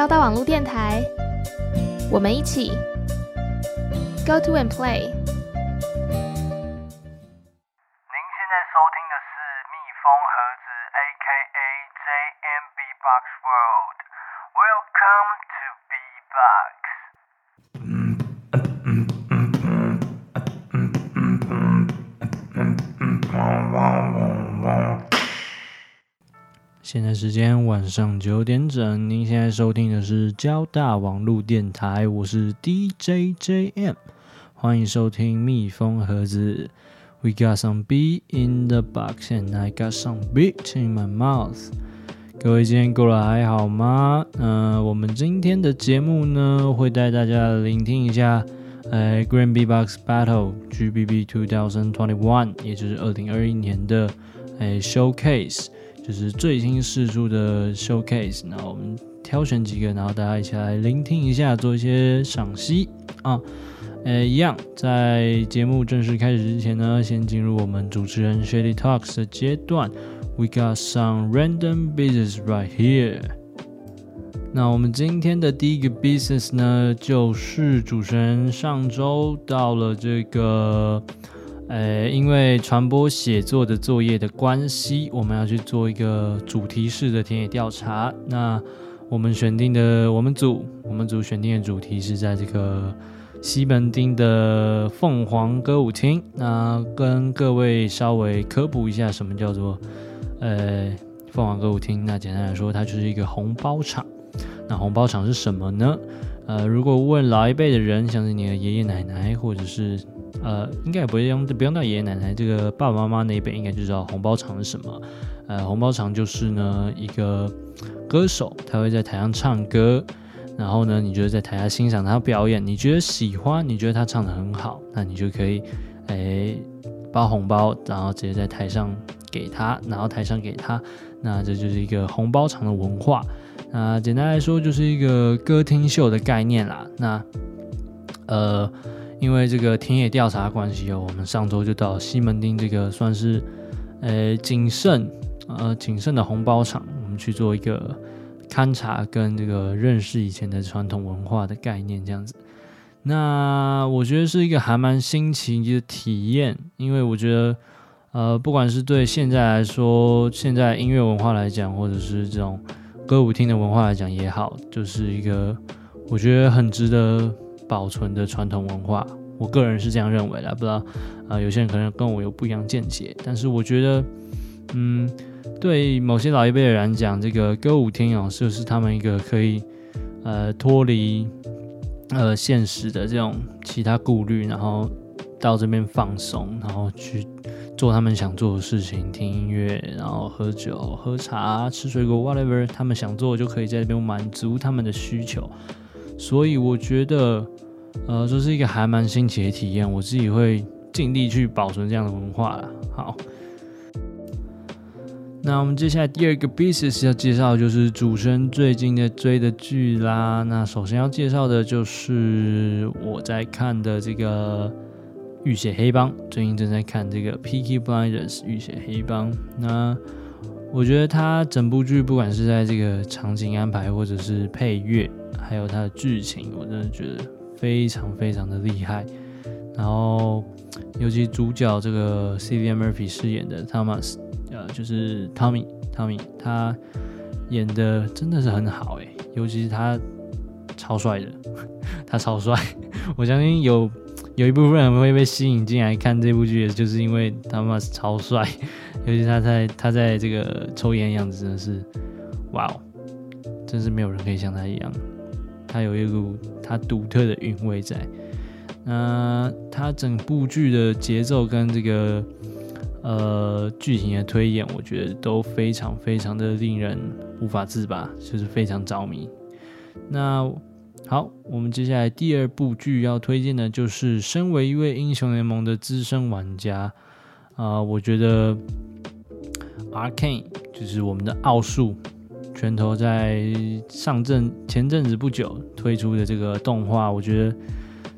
交大网络电台，我们一起 Go to and play。现在时间晚上九点整，您现在收听的是交大网络电台，我是 DJJM，欢迎收听蜜蜂盒子。We got some beat in the box and I got some beat in my mouth。各位今天过得还好吗？嗯、呃，我们今天的节目呢，会带大家聆听一下，呃，Grand Beatbox Battle GBB 2021，也就是二零二一年的，呃，Showcase。就是最新试出的 showcase，那我们挑选几个，然后大家一起来聆听一下，做一些赏析啊。呃，一样，在节目正式开始之前呢，先进入我们主持人 Shady Talks 的阶段。We got some random business right here。那我们今天的第一个 business 呢，就是主持人上周到了这个。呃，因为传播写作的作业的关系，我们要去做一个主题式的田野调查。那我们选定的，我们组，我们组选定的主题是在这个西门町的凤凰歌舞厅。那跟各位稍微科普一下，什么叫做呃凤凰歌舞厅？那简单来说，它就是一个红包场。那红包场是什么呢？呃，如果问老一辈的人，像是你的爷爷奶奶，或者是呃，应该也不会用，不用到爷爷奶奶，这个爸爸妈妈那一辈应该就知道红包场是什么。呃，红包场就是呢一个歌手，他会在台上唱歌，然后呢，你就在台下欣赏他表演，你觉得喜欢，你觉得他唱得很好，那你就可以诶包红包，然后直接在台上给他，然后台上给他，那这就是一个红包场的文化。那简单来说，就是一个歌厅秀的概念啦。那，呃，因为这个田野调查关系哦，我们上周就到西门町这个算是，呃，仅剩呃仅剩的红包场，我们去做一个勘察跟这个认识以前的传统文化的概念这样子。那我觉得是一个还蛮新奇的体验，因为我觉得，呃，不管是对现在来说，现在音乐文化来讲，或者是这种。歌舞厅的文化来讲也好，就是一个我觉得很值得保存的传统文化。我个人是这样认为的，不知道啊、呃，有些人可能跟我有不一样见解。但是我觉得，嗯，对某些老一辈的人讲，这个歌舞厅哦，就是他们一个可以呃脱离呃现实的这种其他顾虑，然后到这边放松，然后去。做他们想做的事情，听音乐，然后喝酒、喝茶、吃水果，whatever，他们想做就可以在这边满足他们的需求。所以我觉得，呃，这是一个还蛮新奇的体验。我自己会尽力去保存这样的文化啦。好，那我们接下来第二个 business 要介绍就是主持人最近在追的剧啦。那首先要介绍的就是我在看的这个。浴血黑帮最近正在看这个《Peaky Blinders》浴血黑帮，那我觉得他整部剧不管是在这个场景安排，或者是配乐，还有他的剧情，我真的觉得非常非常的厉害。然后，尤其主角这个 c i l i a Murphy 饰演的 Thomas，呃，就是 Tommy，Tommy，他演的真的是很好诶，尤其是他超帅的，他超帅，我相信有。有一部分人会被吸引进来看这部剧，就是因为 Thomas 超帅，尤其他在他在这个抽烟样子真的是，哇哦，真是没有人可以像他一样，他有一股他独特的韵味在。那他整部剧的节奏跟这个呃剧情的推演，我觉得都非常非常的令人无法自拔，就是非常着迷。那。好，我们接下来第二部剧要推荐的，就是身为一位英雄联盟的资深玩家啊、我觉得 Arcane 就是我们的奥数拳头，在上阵前阵子不久推出的这个动画，我觉得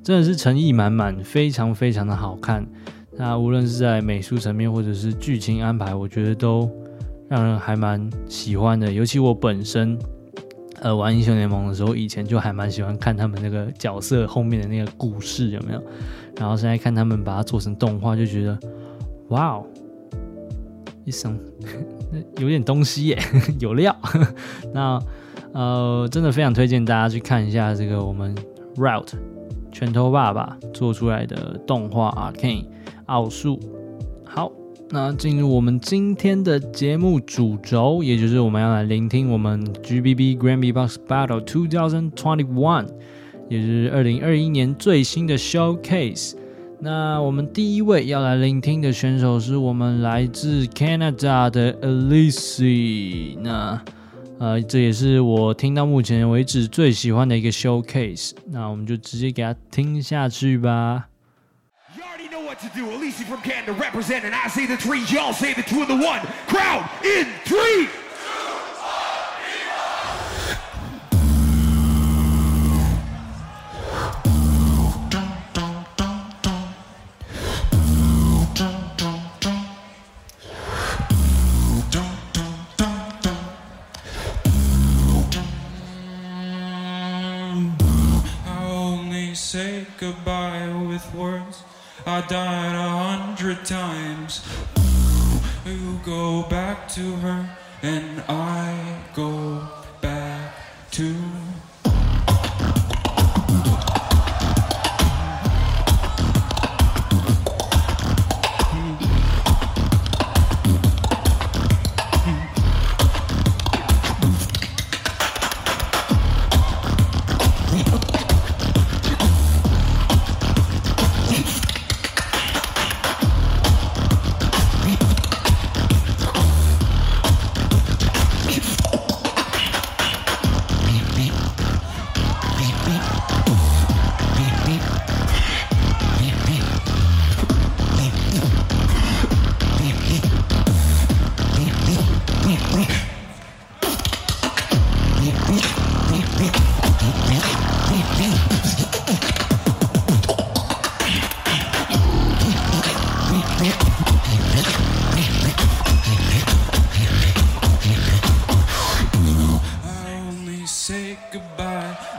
真的是诚意满满，非常非常的好看。那无论是在美术层面或者是剧情安排，我觉得都让人还蛮喜欢的。尤其我本身。呃玩英雄联盟的时候，以前就还蛮喜欢看他们那个角色后面的那个故事有没有？然后现在看他们把它做成动画，就觉得哇哦，一生 有点东西耶，有料。那呃，真的非常推荐大家去看一下这个我们 Route 拳头爸爸做出来的动画 Arcane 奥数。好。那进入我们今天的节目主轴，也就是我们要来聆听我们 GBB Grand Beatbox Battle 2021，也就是二零二一年最新的 Showcase。那我们第一位要来聆听的选手是我们来自 Canada 的 Elise。那呃，这也是我听到目前为止最喜欢的一个 Showcase。那我们就直接给他听下去吧。to do. Alicia from Canada representing. I say the three, y'all say the two and the one. Crowd in three. with words. I died a hundred times. You go back to her, and I go back to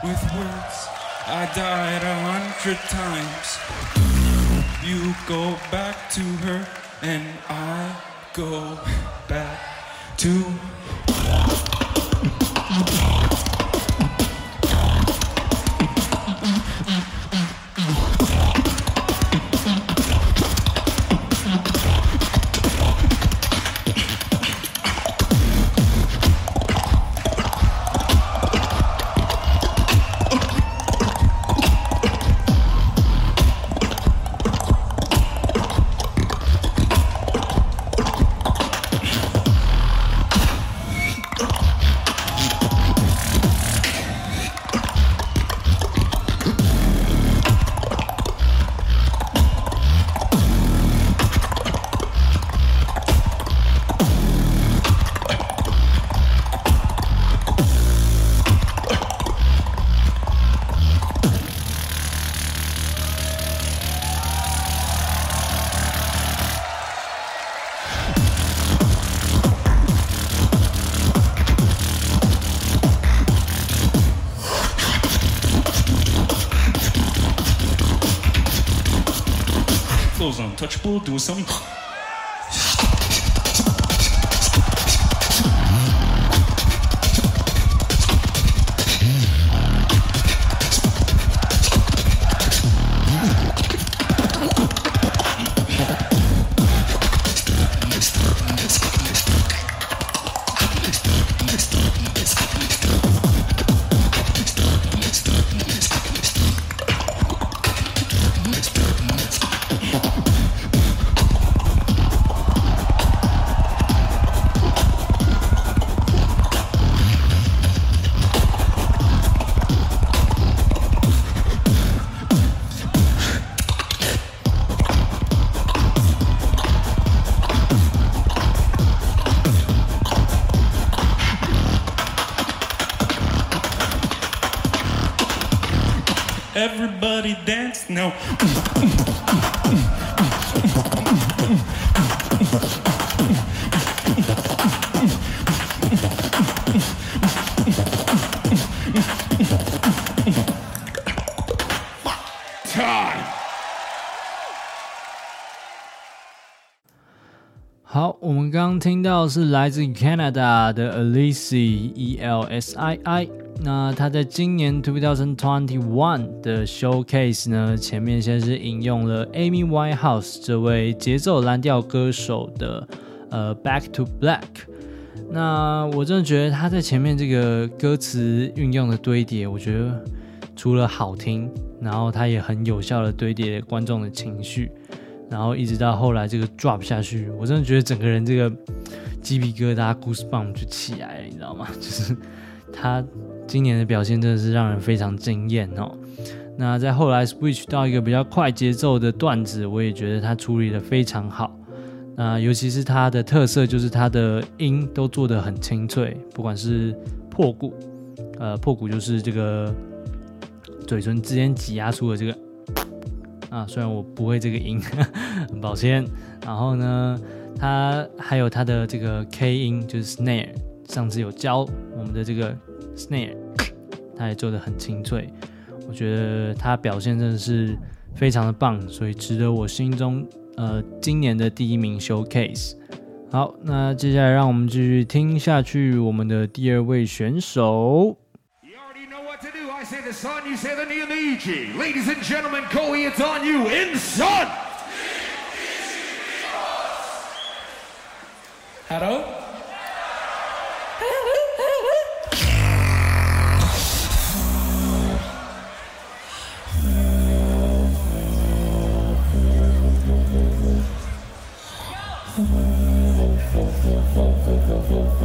with words I died a hundred times. You go back to her, and I go back to. Do some chest. Time. 好，我们刚刚听到是来自 Canada 的 Elsie E L S I I。那他在今年 Two Thousand Twenty One 的 Showcase 呢，前面先是引用了 Amy Winehouse 这位节奏蓝调歌手的呃 Back to Black。那我真的觉得他在前面这个歌词运用的堆叠，我觉得除了好听，然后他也很有效的堆叠观众的情绪。然后一直到后来这个 drop 下去，我真的觉得整个人这个鸡皮疙瘩 goosebump 就起来了，你知道吗？就是他今年的表现真的是让人非常惊艳哦。那在后来 switch 到一个比较快节奏的段子，我也觉得他处理的非常好。那尤其是他的特色就是他的音都做得很清脆，不管是破鼓，呃，破鼓就是这个嘴唇之间挤压出的这个。啊，虽然我不会这个音，很 抱歉。然后呢，它还有它的这个 K 音，就是 snare。上次有教我们的这个 snare，他也做的很清脆。我觉得他表现真的是非常的棒，所以值得我心中呃今年的第一名 showcase。好，那接下来让我们继续听下去我们的第二位选手。I say the sun, you say the Niamiji. Ladies and gentlemen, Koei, it's on you in sun. Hello? Oh,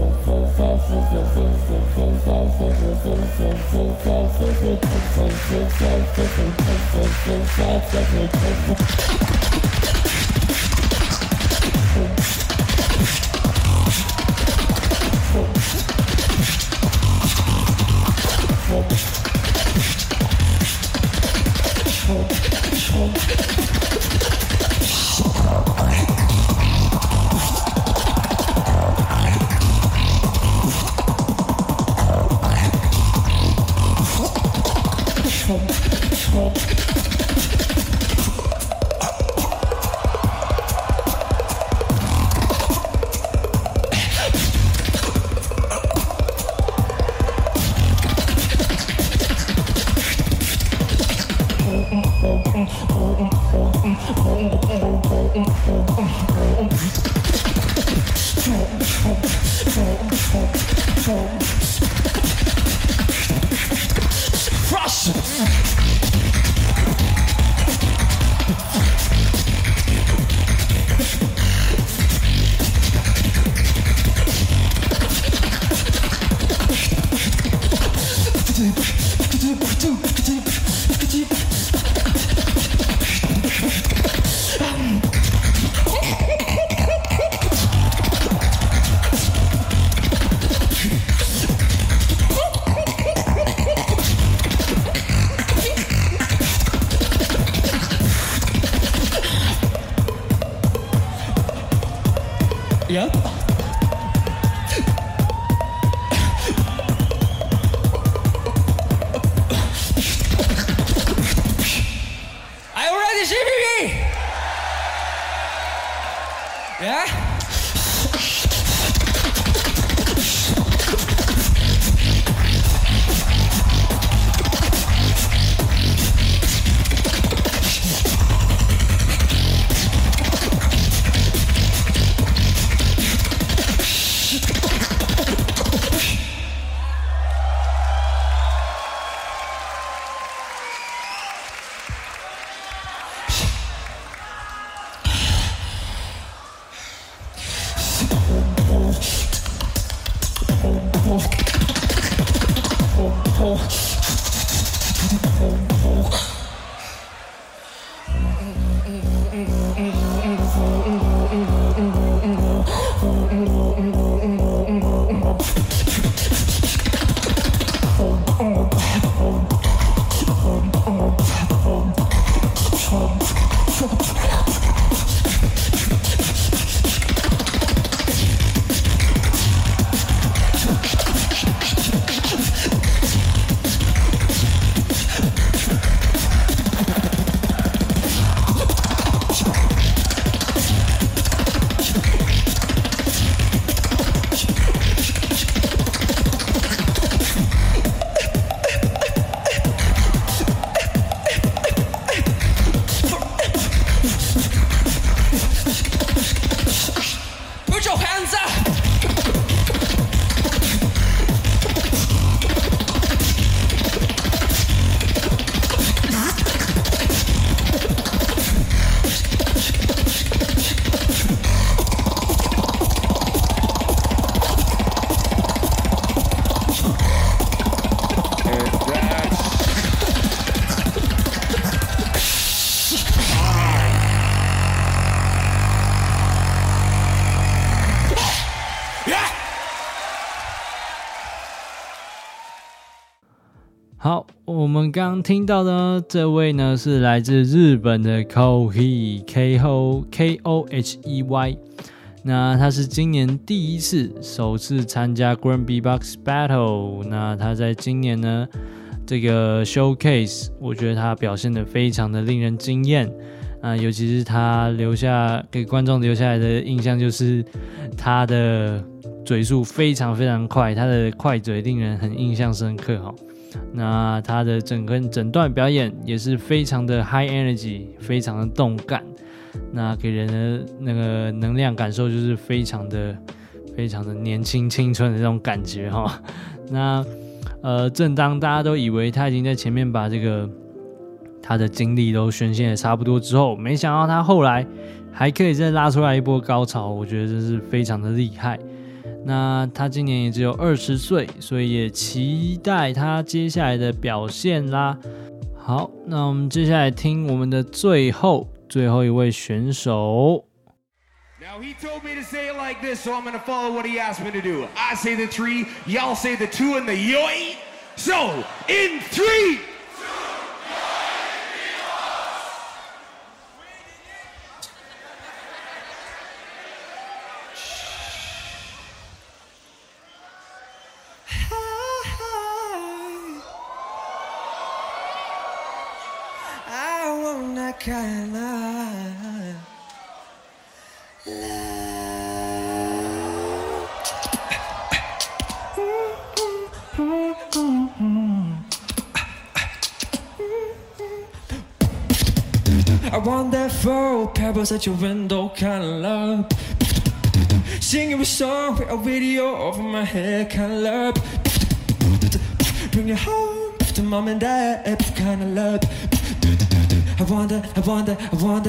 deep, deep. 我们刚听到的这位呢，是来自日本的 Kohi K O K O H E Y。那他是今年第一次首次参加 Grand B-Box Battle。那他在今年呢，这个 Showcase，我觉得他表现的非常的令人惊艳。啊，尤其是他留下给观众留下来的印象，就是他的嘴速非常非常快，他的快嘴令人很印象深刻哈。那他的整个整段表演也是非常的 high energy，非常的动感，那给人的那个能量感受就是非常的非常的年轻青春的这种感觉哈。那呃，正当大家都以为他已经在前面把这个他的精力都宣泄的差不多之后，没想到他后来还可以再拉出来一波高潮，我觉得这是非常的厉害。那他今年也只有二十岁，所以也期待他接下来的表现啦。好，那我们接下来听我们的最后最后一位选手。Now he told me to say it like this, so I'm gonna follow what he asked me to do. I say the three, y'all say the two and the yoi. So in three. Pebbles at your window kind of love. Singing a song with a video over my head kind of love. Bring it home to mom and dad kind of love. I that, I that, I want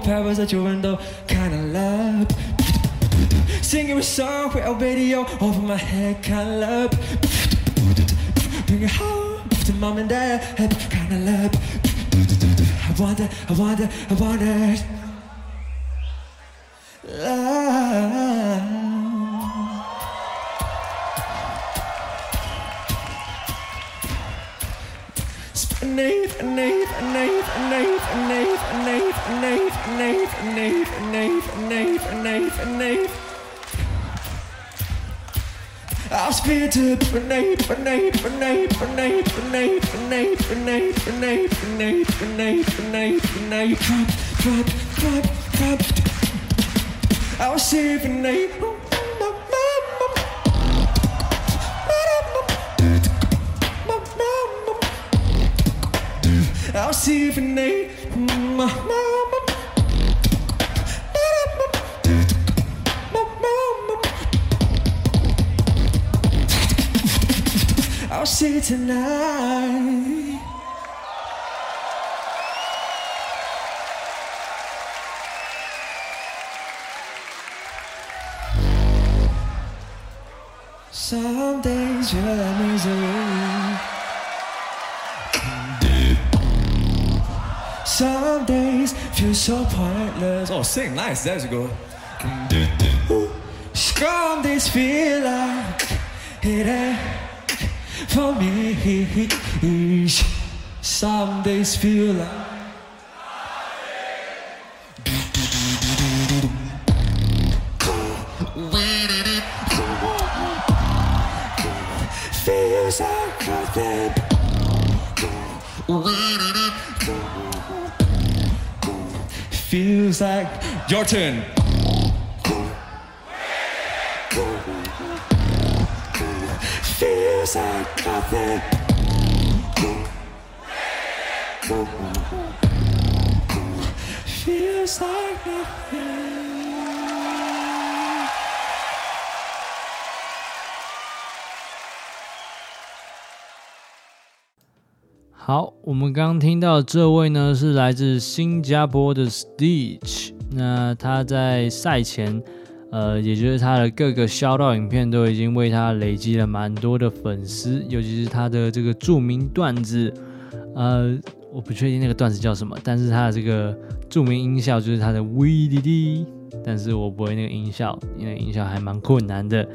powers at your window, kinda love. Singing a song with a radio over my head, kinda love. Bring it home to mom and dad, kinda love. I wonder, I wonder, I wonder. Nave, Nave, Nave, Nave, Nave, Nave, Nave, Nave, Nave, Nave, Nave, Nave. Aus bitte, Nave, Nave, Nave, Nave, Nave, Nave, Nave, Nave, Nave, Nave, Nave, Nave, Crap, crap, crap, crap. Aus Nave. I'll see you tonight. Oh, sing nice. There's a good. Some this feel like it ain't for me. Some days feel like. Feels like nothing. Feels like your turn. Feels like nothing. Feels like nothing. 好，我们刚刚听到这位呢，是来自新加坡的 Stitch。那他在赛前，呃，也就是他的各个销道影片都已经为他累积了蛮多的粉丝，尤其是他的这个著名段子，呃，我不确定那个段子叫什么，但是他的这个著名音效就是他的 V D D，但是我不会那个音效，因为音效还蛮困难的。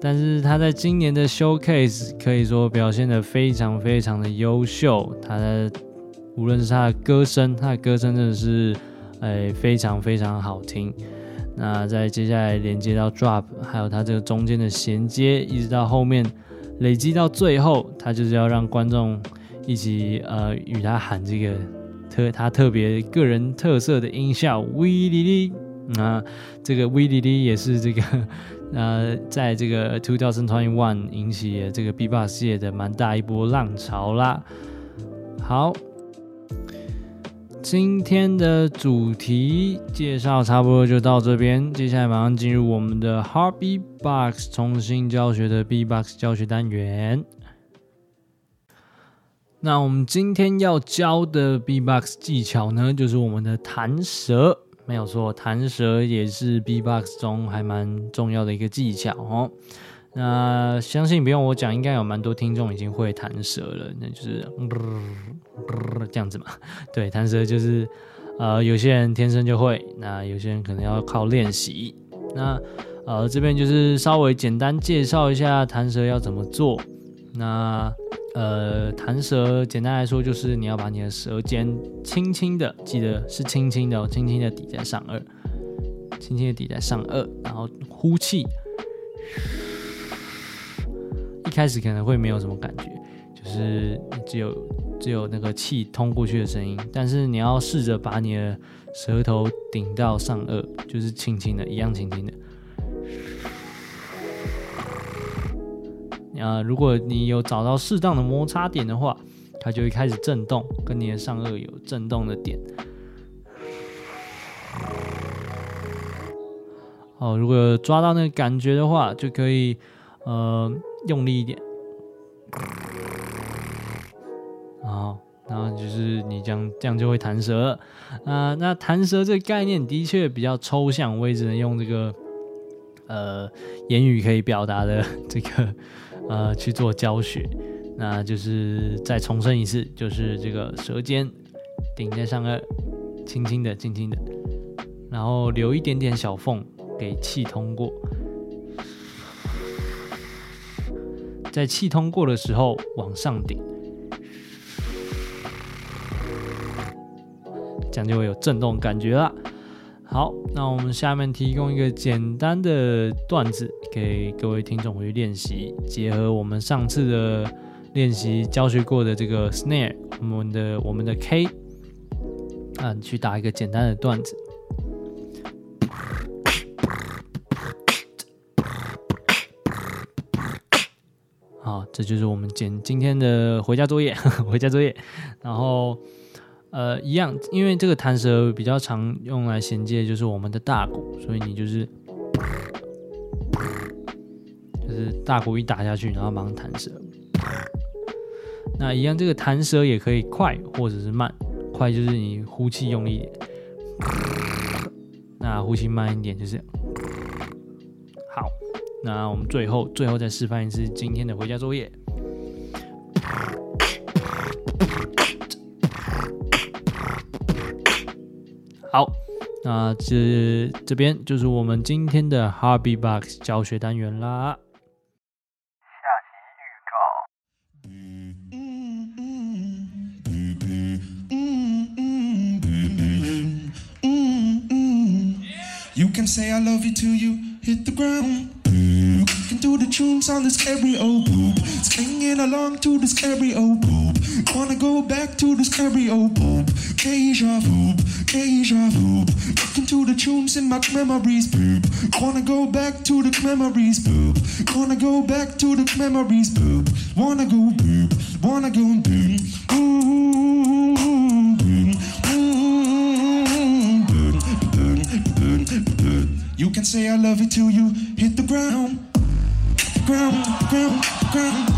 但是他在今年的 showcase 可以说表现得非常非常的优秀，他的无论是他的歌声，他的歌声真的是，哎，非常非常好听。那在接下来连接到 drop，还有他这个中间的衔接，一直到后面累积到最后，他就是要让观众一起呃与他喊这个特他特别个人特色的音效 V D D，那这个 V D D 也是这个。呃，在这个 Two Thousand Twenty One 引起了这个 B-box 界的蛮大一波浪潮啦。好，今天的主题介绍差不多就到这边，接下来马上进入我们的 Hard B-box 重新教学的 B-box 教学单元。那我们今天要教的 B-box 技巧呢，就是我们的弹舌。没有错，弹舌也是 B-box 中还蛮重要的一个技巧哦。那相信不用我讲，应该有蛮多听众已经会弹舌了，那就是、呃呃、这样子嘛。对，弹舌就是呃，有些人天生就会，那有些人可能要靠练习。那呃，这边就是稍微简单介绍一下弹舌要怎么做。那呃，弹舌简单来说就是你要把你的舌尖轻轻的，记得是轻轻的哦，轻轻的抵在上颚，轻轻的抵在上颚，然后呼气。一开始可能会没有什么感觉，就是只有只有那个气通过去的声音，但是你要试着把你的舌头顶到上颚，就是轻轻的，一样轻轻的。啊，如果你有找到适当的摩擦点的话，它就会开始震动，跟你的上颚有震动的点。好，如果抓到那个感觉的话，就可以呃用力一点。好，然后就是你这样这样就会弹舌。啊、那弹舌这个概念的确比较抽象，我也只能用这个呃言语可以表达的这个。呃，去做教学，那就是再重申一次，就是这个舌尖顶在上颚，轻轻的、轻轻的，然后留一点点小缝给气通过，在气通过的时候往上顶，这样就会有震动感觉了。好，那我们下面提供一个简单的段子给各位听众回去练习，结合我们上次的练习教学过的这个 snare，我们的我们的 K，啊，去打一个简单的段子。好，这就是我们简今天的回家作业，回家作业，然后。呃，一样，因为这个弹舌比较常用来衔接，就是我们的大鼓，所以你就是，就是大鼓一打下去，然后马上弹舌。那一样，这个弹舌也可以快或者是慢，快就是你呼气用力，那呼气慢一点就是。好，那我们最后最后再示范一次今天的回家作业。那这这边就是我们今天的 Hard B-box 教学单元啦。下集预告。to the tunes on this stereo boom. Singing along to this stereo boom. Wanna go back to this stereo boom. Deja vu, deja vu. Looking to the tunes in my memories boom. Wanna go back to the memories boom. Wanna go back to the memories boom. Wanna go boom, wanna go. Boom, boom, boom, boom, boom, boom, boom. You can say I love you till you hit the ground. Ground, ground, ground.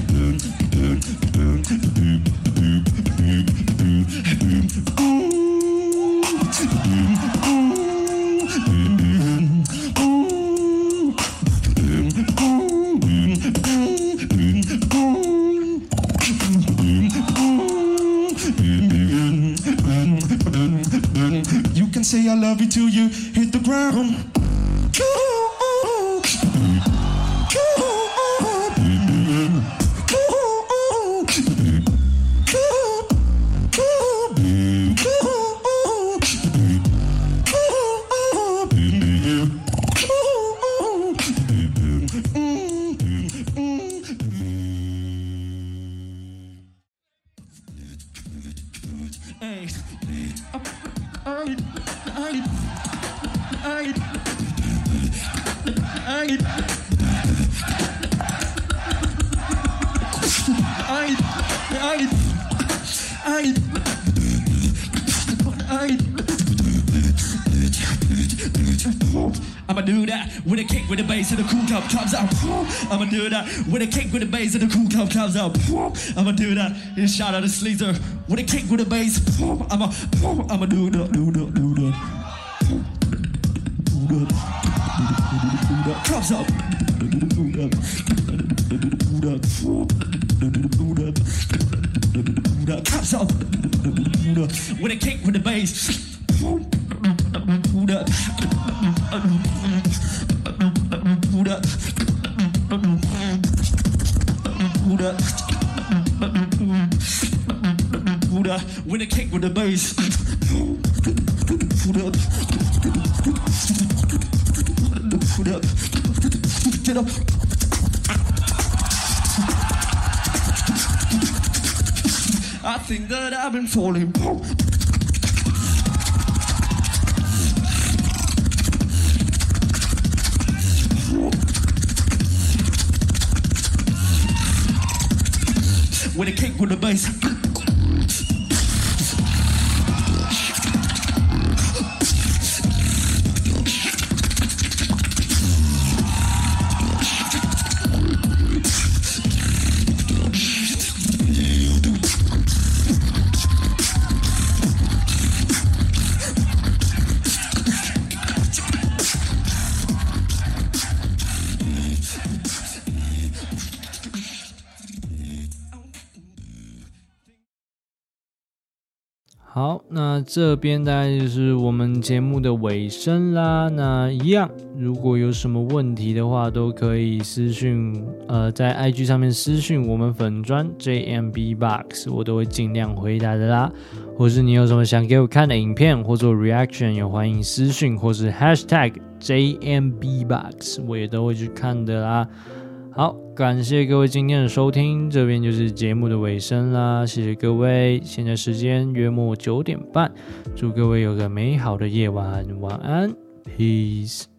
to you hit the ground. I'ma do that with a kick with the bass and the cool cup comes out. I'ma do that with a kick with the bass and the cool cup comes out. I'ma do that and shout out to Sleazer with a kick with the bass. I'ma I'ma do that, do that, do that. Do that. Do that. Comes up. Do that. Up. With a kick with the bass. With a kick with the bass. Get up. I think that I've been falling. pour le bicycle. 这边大概就是我们节目的尾声啦。那一样，如果有什么问题的话，都可以私讯，呃，在 IG 上面私讯我们粉砖 JMB Box，我都会尽量回答的啦。或是你有什么想给我看的影片或做 reaction，也欢迎私讯或是 Hashtag JMB Box，我也都会去看的啦。好，感谢各位今天的收听，这边就是节目的尾声啦，谢谢各位。现在时间约莫九点半，祝各位有个美好的夜晚，晚安，peace。